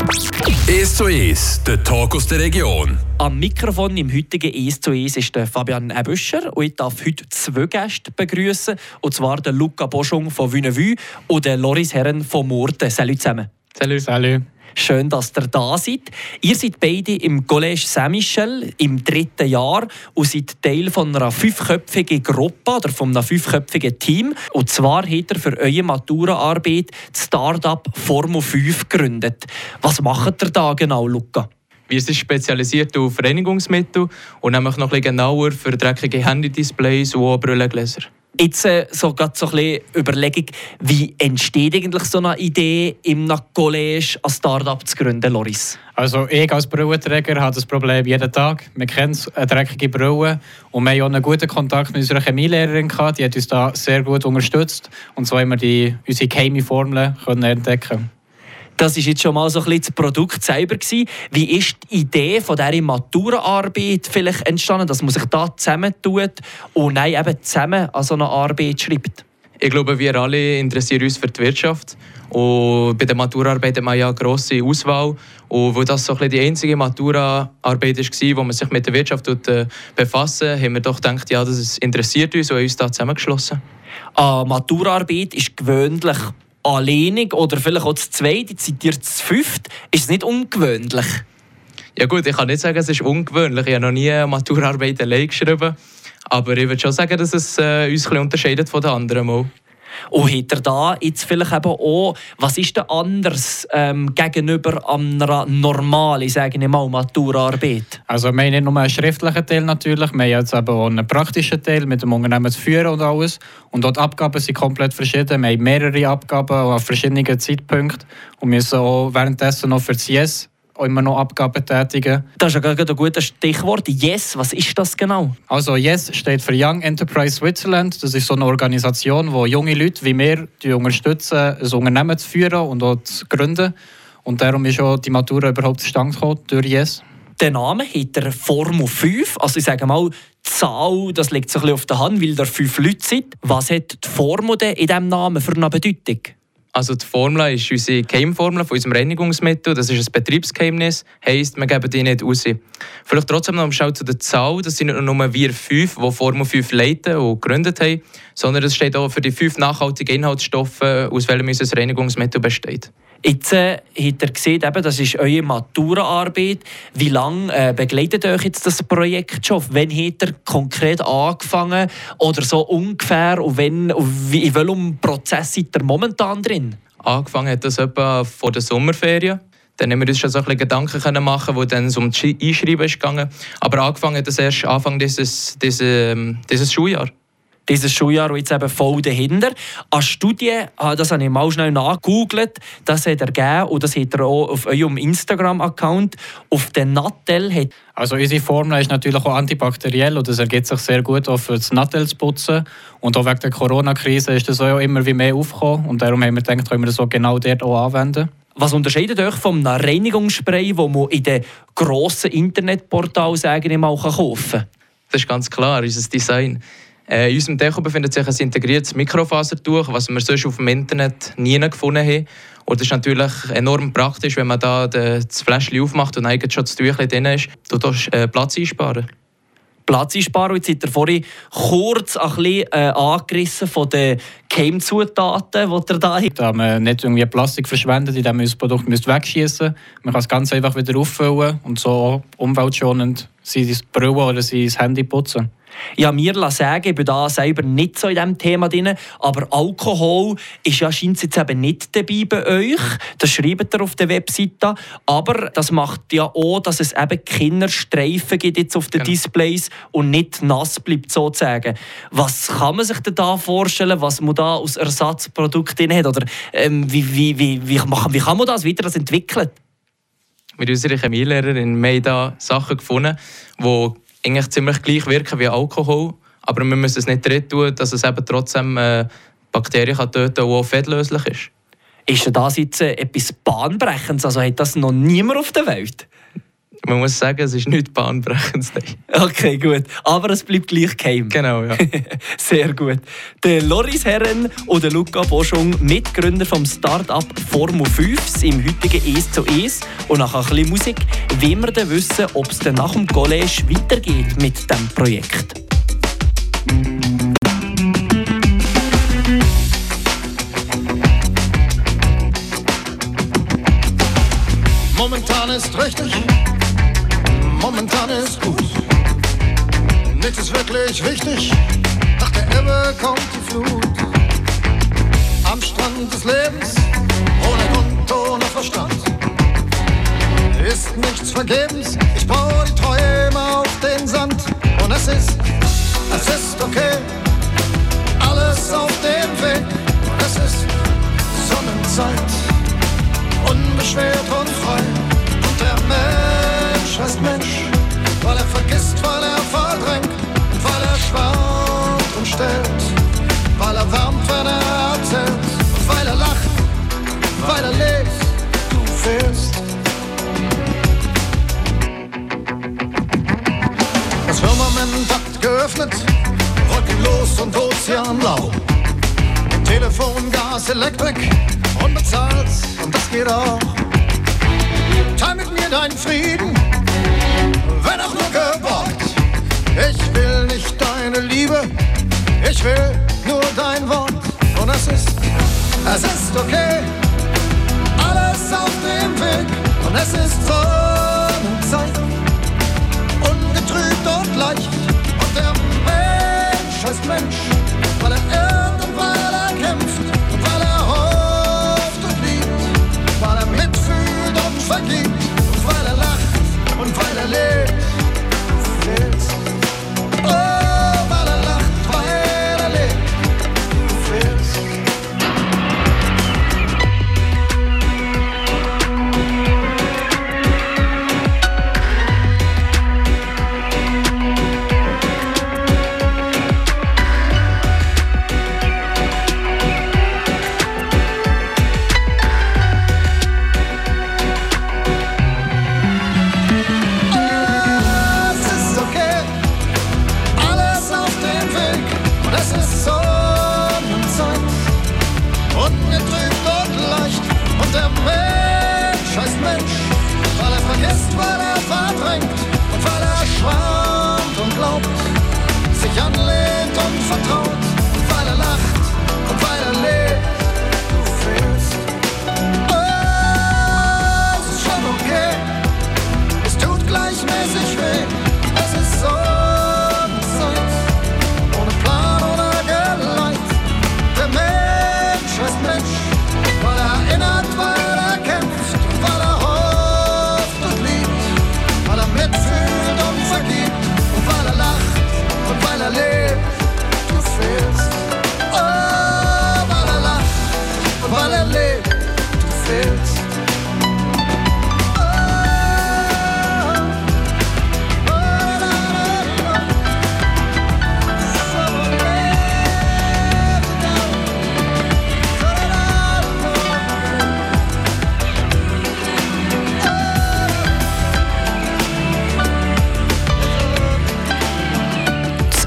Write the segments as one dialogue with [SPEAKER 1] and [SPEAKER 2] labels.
[SPEAKER 1] 1 zu 1, der Talk aus der Region.
[SPEAKER 2] Am Mikrofon im heutigen 1 zu 1 ist der Fabian Ebüscher und ich darf heute zwei Gäste begrüßen und zwar den Luca Boschung von Vunevue und den Loris Herren von Murten. Salut zusammen.
[SPEAKER 3] Salut. Salut.
[SPEAKER 2] Schön, dass ihr da seid. Ihr seid beide im Collège Saint-Michel im dritten Jahr und seid Teil von einer fünfköpfigen Gruppe oder von einem fünfköpfigen Team. Und zwar habt ihr für eure Maturaarbeit das Startup Formo 5 gegründet. Was macht ihr da genau, Luca?
[SPEAKER 3] Wir sind spezialisiert auf Reinigungsmittel und nämlich noch ein bisschen genauer für dreckige Handy-Displays und auch Brillengläser.
[SPEAKER 2] Jetzt äh, so gerade so ein Überlegung, wie entsteht eigentlich so eine Idee, im College ein Startup zu gründen, Loris?
[SPEAKER 4] Also ich als Brillenträger habe das Problem jeden Tag. Wir kennen eine dreckige Brille und wir haben auch einen guten Kontakt mit unserer Chemielehrerin gehabt. Die hat uns da sehr gut unterstützt und so haben wir die, unsere Chemie-Formeln entdecken
[SPEAKER 2] das ist jetzt schon mal so ein bisschen das Produkt selber gewesen. Wie ist die Idee von dieser Maturaarbeit vielleicht entstanden, dass man sich da zusammentut und nein, eben zusammen an so eine Arbeit schreibt?
[SPEAKER 3] Ich glaube, wir alle interessieren uns für die Wirtschaft. Und bei der Maturaarbeit hat man ja eine grosse Auswahl. Und weil das so ein die einzige Maturaarbeit war, wo man sich mit der Wirtschaft äh, befassen haben wir doch gedacht, ja, das interessiert uns und haben uns da zusammengeschlossen.
[SPEAKER 2] Eine Maturaarbeit ist gewöhnlich alleinig oder vielleicht auch zu zweit, jetzt seid ihr zu. Ist es nicht ungewöhnlich?
[SPEAKER 3] Ja gut, ich kann nicht sagen, es ist ungewöhnlich. Ich habe noch nie eine Maturarbeit allein geschrieben. Aber ich würde schon sagen, dass es äh, uns ein unterscheidet von den anderen Mal.
[SPEAKER 2] Und hat er da jetzt vielleicht eben auch, was ist denn anders ähm, gegenüber einer normalen, sage ich mal, Maturarbeit?
[SPEAKER 4] Also wir haben nicht nur einen schriftlichen Teil natürlich, wir haben jetzt eben auch einen praktischen Teil mit dem Unternehmen zu führen und alles. Und dort Abgaben sind komplett verschieden. Wir haben mehrere Abgaben an verschiedenen Zeitpunkten und müssen auch währenddessen noch für das Yes immer noch Abgaben tätigen.
[SPEAKER 2] Das ist ja gerade ein gutes Stichwort. Yes, was ist das genau?
[SPEAKER 4] Also Yes steht für Young Enterprise Switzerland. Das ist so eine Organisation, die junge Leute wie wir die unterstützen, ein Unternehmen zu führen und auch zu gründen. Und darum ist auch die Matura überhaupt zustande gekommen durch Yes.
[SPEAKER 2] Der Name hat der Formel 5. Also ich sage mal, die Zahl, das liegt so ein bisschen auf der Hand, weil da fünf Leute sind. Was hat die Formel in diesem Namen für eine Bedeutung?
[SPEAKER 3] Also die Formel ist unsere Geheimformel von unserem Reinigungsmittel. Das ist ein Betriebsgeheimnis, heisst, wir geben die nicht raus. Vielleicht trotzdem noch mal zu der Zahl. Das sind nicht nur wir fünf, die Formel 5 leiten und gegründet haben, sondern es steht auch für die fünf nachhaltigen Inhaltsstoffe, aus welchen unser Reinigungsmittel besteht.
[SPEAKER 2] Jetzt äh, habt ihr gesehen, eben, das ist eure Maturaarbeit. Wie lange äh, begleitet euch jetzt das Projekt schon? Wann habt ihr konkret angefangen? Oder so ungefähr? Und, wenn, und in welchem Prozess seid ihr momentan drin?
[SPEAKER 3] Angefangen hat das etwa vor der Sommerferien. Dann haben wir uns schon so ein bisschen Gedanken machen, wo dann um das Einschreiben gegangen. Aber angefangen hat das erst Anfang dieses, dieses, ähm, dieses Schuljahr
[SPEAKER 2] dieses Schuljahr jetzt eben voll dahinter. Eine Studie, ah, das habe ich mal schnell nachgegoogelt, das hat er gegeben und das hat er auch auf eurem Instagram-Account. Auf den Nattel hat
[SPEAKER 4] also unsere Formel ist natürlich auch antibakteriell und das ergibt sich sehr gut auch für das Nattel zu putzen. Und auch wegen der Corona-Krise ist das auch immer wie mehr aufgekommen und darum haben wir gedacht, können wir das auch genau dort auch anwenden.
[SPEAKER 2] Was unterscheidet euch vom Reinigungsspray, das man in den grossen Internetportalen mal kaufen kann?
[SPEAKER 3] Das ist ganz klar, unser Design. Äh, in unserem Deko befindet sich ein integriertes Mikrofasertuch, was wir sonst auf dem Internet nie gefunden haben. Und das ist natürlich enorm praktisch, wenn man da das Fläschchen aufmacht und eigentlich schon das Tüchlein drin ist. Du darfst äh, Platz einsparen.
[SPEAKER 2] Platz einsparen. Jetzt seid ihr vorhin kurz ein bisschen äh, angerissen von den Keimzutaten, die ihr da habt.
[SPEAKER 4] Da man nicht irgendwie Plastik verschwendet, indem man das Produkt wegschießen Man kann es ganz einfach wieder auffüllen und so umweltschonend sein Brille oder sein Handy putzen.
[SPEAKER 2] Ja, mir sagen, ich bin da selber nicht so in diesem Thema drin, aber Alkohol ist ja scheint jetzt eben nicht dabei bei euch. Das schreibt ihr auf der Webseite. Aber das macht ja auch, dass es eben Kinderstreifen gibt jetzt auf den genau. Displays und nicht nass bleibt sozusagen. Was kann man sich denn da vorstellen, was man da als Ersatzprodukt drin hat? Oder ähm, wie, wie, wie, wie, wie kann man das wieder entwickeln?
[SPEAKER 3] Mit unserer Chemielehrerin haben wir da Sachen gefunden, die eigentlich ziemlich gleich wirken wie Alkohol, aber wir müssen es nicht drin tun, dass es eben trotzdem äh, Bakterien kann töten kann, die auch fettlöslich ist.
[SPEAKER 2] Ist das jetzt äh, etwas Bahnbrechendes? Also hat das noch niemand auf der Welt?
[SPEAKER 3] Man muss sagen, es ist nicht bahnbrechend.
[SPEAKER 2] Okay, gut. Aber es bleibt gleich geheim.
[SPEAKER 3] Genau, ja.
[SPEAKER 2] Sehr gut. Der Loris Herren und der Luca Boschung, Mitgründer vom Start-up Formel 5 im heutigen «Es zu Es». Und nach ein bisschen Musik wollen wir dann wissen, ob es dann nach dem College weitergeht mit diesem Projekt.
[SPEAKER 5] Momentan ist richtig, momentan ist gut. Nichts ist wirklich wichtig, nach der Ebbe kommt die Flut. Am Strand des Lebens, ohne Grund, ohne Verstand. Ist nichts vergebens, ich baue die Träume auf den Sand. Und es ist, es ist okay, geöffnet, wolkenlos und ozeanblau. Telefon, Gas, Elektrik, unbezahlt und das geht auch. Teil mit mir deinen Frieden, wenn auch nur geborgt. Ich will nicht deine Liebe, ich will nur dein Wort. Und es ist, es ist okay, alles auf dem Weg. Und es ist Sonnenzeit, ungetrübt und leicht. Und der Mensch
[SPEAKER 2] s'entendre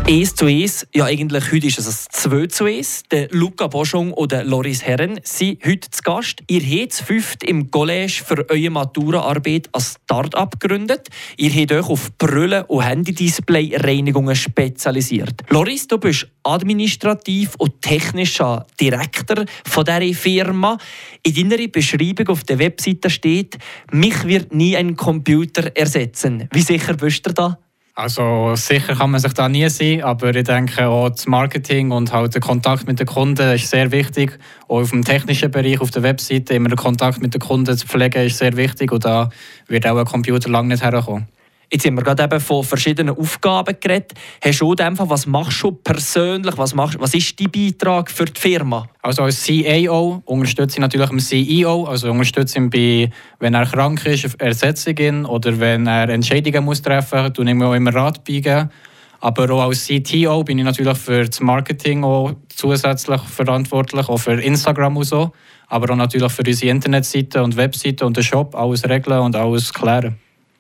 [SPEAKER 2] 1 zu 1, ja eigentlich heute ist es ein 2 zu 1. Der Luca Boschung und der Loris Herren sind heute zu Gast. Ihr habt das fünfte im College für eure Maturaarbeit als Start-up gegründet. Ihr habt euch auf Brille- und Handy-Display-Reinigungen spezialisiert. Loris, du bist administrativ und technischer Direktor von dieser Firma. In deiner Beschreibung auf der Webseite steht, mich wird nie ein Computer ersetzen. Wie sicher bist du da?
[SPEAKER 4] Also sicher kann man sich da nie sein, aber ich denke auch das Marketing und halt der Kontakt mit den Kunden ist sehr wichtig. Auch auf dem technischen Bereich, auf der Webseite immer den Kontakt mit den Kunden zu pflegen ist sehr wichtig und da wird auch ein Computer lange nicht herkommen.
[SPEAKER 2] Jetzt haben wir gerade eben von verschiedenen Aufgaben geredet. Hast du in dem was machst du persönlich? Was, machst, was ist dein Beitrag für die Firma?
[SPEAKER 4] Also als CAO unterstütze ich natürlich den CEO, also unterstütze ihn bei, wenn er krank ist, ihn oder wenn er Entscheidungen muss treffen muss, tue ich mir auch immer Rat beigeben. Aber auch als CTO bin ich natürlich für das Marketing auch zusätzlich verantwortlich, auch für Instagram und so. Aber auch natürlich für unsere Internetseite und Webseite und den Shop alles regeln und alles klären.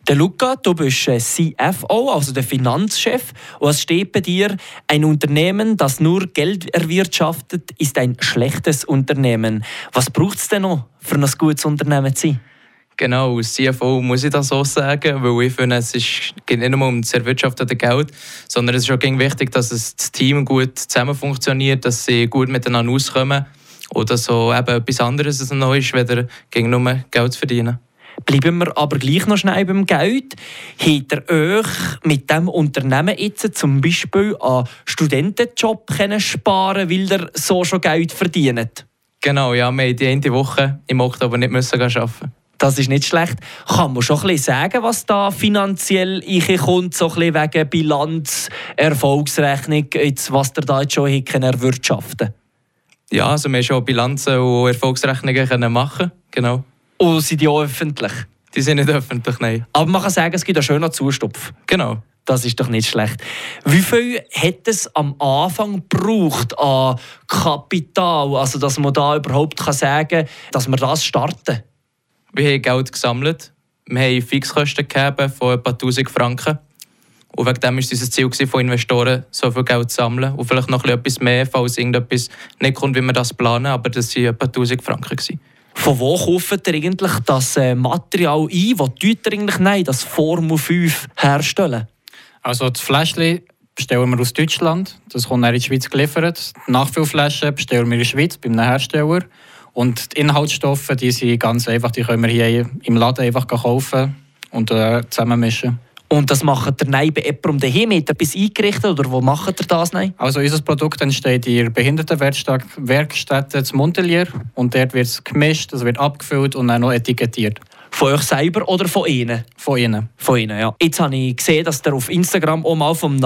[SPEAKER 2] Der Luca, du bist äh, CFO, also der Finanzchef. Und es steht bei dir, ein Unternehmen, das nur Geld erwirtschaftet, ist ein schlechtes Unternehmen. Was braucht es denn noch, für ein gutes Unternehmen zu sein?
[SPEAKER 3] Genau, als CFO muss ich das so sagen, weil ich finde, es ist, geht nicht nur um das Erwirtschaftete Geld, sondern es ist auch wichtig, dass das Team gut zusammen funktioniert, dass sie gut miteinander auskommen oder so eben etwas anderes noch ist, weder gegen nur Geld zu verdienen.
[SPEAKER 2] Bleiben wir aber gleich noch schnell beim Geld. Hat ihr euch mit diesem Unternehmen jetzt zum Beispiel an Studentenjob sparen weil ihr so schon Geld verdient?
[SPEAKER 3] Genau, ja, wir die eine Woche im Oktober nicht müssen arbeiten.
[SPEAKER 2] Das ist nicht schlecht. Kann man schon ein bisschen sagen, was da finanziell kommt, so ein bisschen wegen Bilanz, Erfolgsrechnung, jetzt, was ihr da jetzt schon erwirtschaften
[SPEAKER 3] Ja, also wir haben schon Bilanzen und Erfolgsrechnungen machen genau.
[SPEAKER 2] Und sind die auch öffentlich?
[SPEAKER 3] Die sind nicht öffentlich, nein.
[SPEAKER 2] Aber man kann sagen, es gibt einen schönen Zustupf.
[SPEAKER 3] Genau.
[SPEAKER 2] Das ist doch nicht schlecht. Wie viel hat es am Anfang gebraucht an Kapital, also dass man da überhaupt kann sagen kann, dass wir das starten?
[SPEAKER 3] Wir haben Geld gesammelt. Wir haben Fixkosten gegeben von etwa 1000 Franken. Und wegen dem war unser Ziel von Investoren, so viel Geld zu sammeln. Und vielleicht noch etwas mehr, falls irgendetwas nicht kommt, wie wir das planen. Aber das waren etwa 1000 Franken. Gewesen.
[SPEAKER 2] Von wo kauft ihr eigentlich das äh, Material ein? Tut ihr eigentlich nein, das Formel 5 herstellen?
[SPEAKER 4] Also das Fläschchen bestellen wir aus Deutschland. Das kommt dann in die Schweiz geliefert. Die Nachfüllflaschen bestellen wir in der Schweiz bei einem Hersteller. Und die Inhaltsstoffe, die sind ganz einfach, die können wir hier im Laden einfach kaufen und äh, zusammenmischen.
[SPEAKER 2] Und das macht ihr nein bei jemandem daheim? Hat ihr etwas eingerichtet oder wo macht ihr das nein?
[SPEAKER 4] Also unser Produkt entsteht in der Behindertenwerkstätte zu Montelier und dort wird es gemischt, es wird abgefüllt und dann noch etikettiert.
[SPEAKER 2] Von euch selber oder von ihnen?
[SPEAKER 4] Von ihnen.
[SPEAKER 2] Von ihnen, ja. Jetzt habe ich gesehen, dass ihr auf Instagram auch mal vom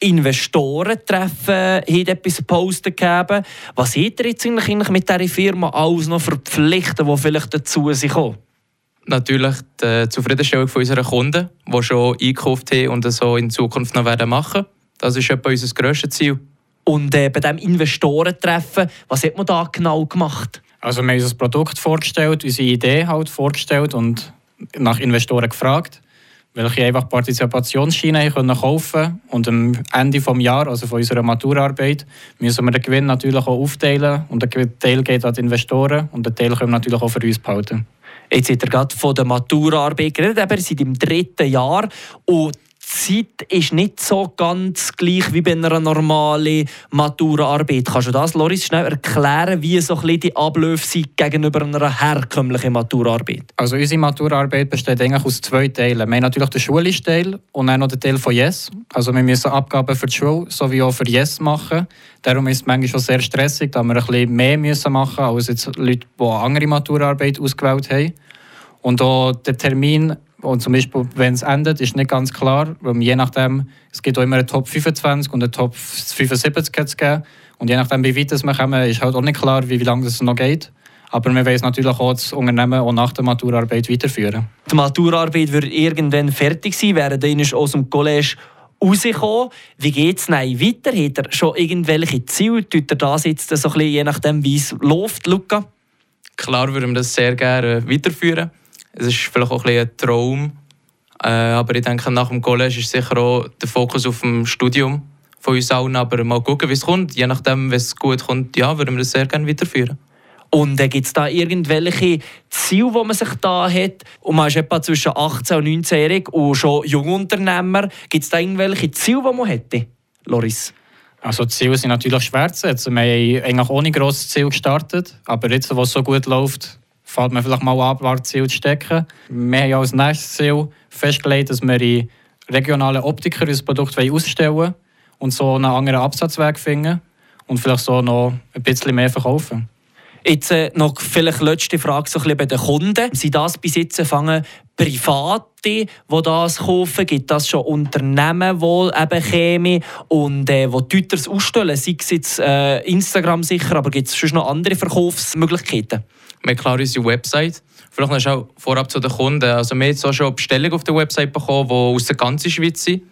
[SPEAKER 2] Investorentreffen etwas gepostet habt. Was seht ihr jetzt eigentlich mit dieser Firma alles noch für Pflichten, die vielleicht dazu kommen?
[SPEAKER 3] Natürlich die Zufriedenstellung unserer Kunden, die schon eingekauft haben und das so in Zukunft noch werden machen. Das ist etwa unser grösstes Ziel.
[SPEAKER 2] Und äh, bei diesem Investorentreffen, was hat man da genau gemacht?
[SPEAKER 4] Also wir haben unser Produkt vorgestellt, unsere Idee halt vorgestellt und nach Investoren gefragt, welche einfach Partizipationsschienen können kaufen und am Ende des Jahres, also von unserer Maturarbeit, müssen wir den Gewinn natürlich auch aufteilen und der Teil geht an die Investoren und der Teil können wir natürlich auch für uns behalten.
[SPEAKER 2] Jetzt seid ihr gerade von der Maturarbeit geredet, aber seid im dritten Jahr. Und Zeit ist nicht so ganz gleich wie bei einer normalen Maturaarbeit. Kannst du das, Loris, schnell erklären, wie so die Abläufe sind gegenüber einer herkömmlichen Maturarbeit?
[SPEAKER 4] Also unsere Maturarbeit besteht eigentlich aus zwei Teilen. Wir haben natürlich den schulischen Teil und dann noch den Teil von Yes. Also wir müssen Abgaben für die Schule sowie auch für Yes machen. Darum ist es manchmal schon sehr stressig, da wir ein bisschen mehr müssen machen als jetzt Leute, die andere Maturarbeit ausgewählt haben. Und auch der Termin und zum Beispiel, wenn es endet, ist nicht ganz klar, weil je nachdem, es gibt auch immer einen Top 25 und einen Top 75 zu geben. Und je nachdem, wie weit wir kommen, ist halt auch nicht klar, wie, wie lange es noch geht. Aber wir wollen natürlich auch das Unternehmen auch nach der Maturarbeit weiterführen.
[SPEAKER 2] Die Maturarbeit wird irgendwann fertig sein, während dann aus dem College rausgekommen. Wie geht es weiter? Hat er schon irgendwelche Ziele? Tut er das jetzt so ein bisschen, je nachdem, wie es läuft, Luca?
[SPEAKER 3] Klar würden wir das sehr gerne weiterführen. Es ist vielleicht auch ein, ein Traum. Äh, aber ich denke, nach dem College ist sicher auch der Fokus auf dem Studium von uns allen. Aber mal schauen, wie es kommt. Je nachdem, wenn es gut kommt, ja, würden wir das sehr gerne weiterführen.
[SPEAKER 2] Und äh, gibt es da irgendwelche Ziele, die man sich da hat? Und man ist etwa zwischen 18 und 19-jährig und schon Jungunternehmer. Gibt es da irgendwelche Ziele, die man hätte, Loris?
[SPEAKER 4] Also die Ziele sind natürlich schwer zu setzen. Wir haben eigentlich ohne grosses Ziel gestartet. Aber jetzt, wo es so gut läuft, fällt mir vielleicht mal ab, Wartziel zu stecken. Wir haben als nächstes Ziel festgelegt, dass wir in regionalen Optiker unser Produkt ausstellen wollen und so einen anderen Absatzweg finden und vielleicht so noch ein bisschen mehr verkaufen.
[SPEAKER 2] Jetzt äh, noch vielleicht letzte Frage so ein bei den Kunden. Sie das bis jetzt fangen Private, die das kaufen? Gibt das schon Unternehmen, die eben kämen und äh, wo Tüters ausstellen? Sei es jetzt äh, Instagram sicher, aber gibt es schon noch andere Verkaufsmöglichkeiten?
[SPEAKER 3] Wir haben unsere Website. Vielleicht noch schnell vorab zu den Kunden. Also wir haben auch schon Bestellungen auf der Website bekommen, die aus der ganzen Schweiz sind.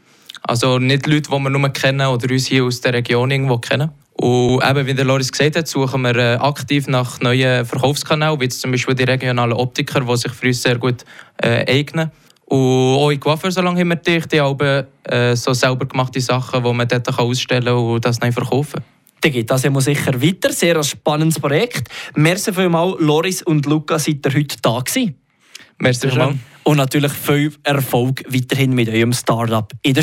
[SPEAKER 3] Also nicht Leute, die wir nur kennen oder uns hier aus der Region irgendwo kennen. Und eben, wie der Loris gesagt hat, suchen wir äh, aktiv nach neuen Verkaufskanälen, wie zum Beispiel die regionalen Optiker, die sich für uns sehr gut äh, eignen. Und auch in Coiffeursalon haben wir dicht, die haben äh, so selber gemachte Sachen, die man dort kann ausstellen kann und das dann verkaufen
[SPEAKER 2] Dann geht das immer sicher weiter. Sehr ein spannendes Projekt. Merci vielmals, Loris und Luca, seid ihr heute da gewesen.
[SPEAKER 3] Merci vielmals.
[SPEAKER 2] Und natürlich viel Erfolg weiterhin mit eurem Startup in der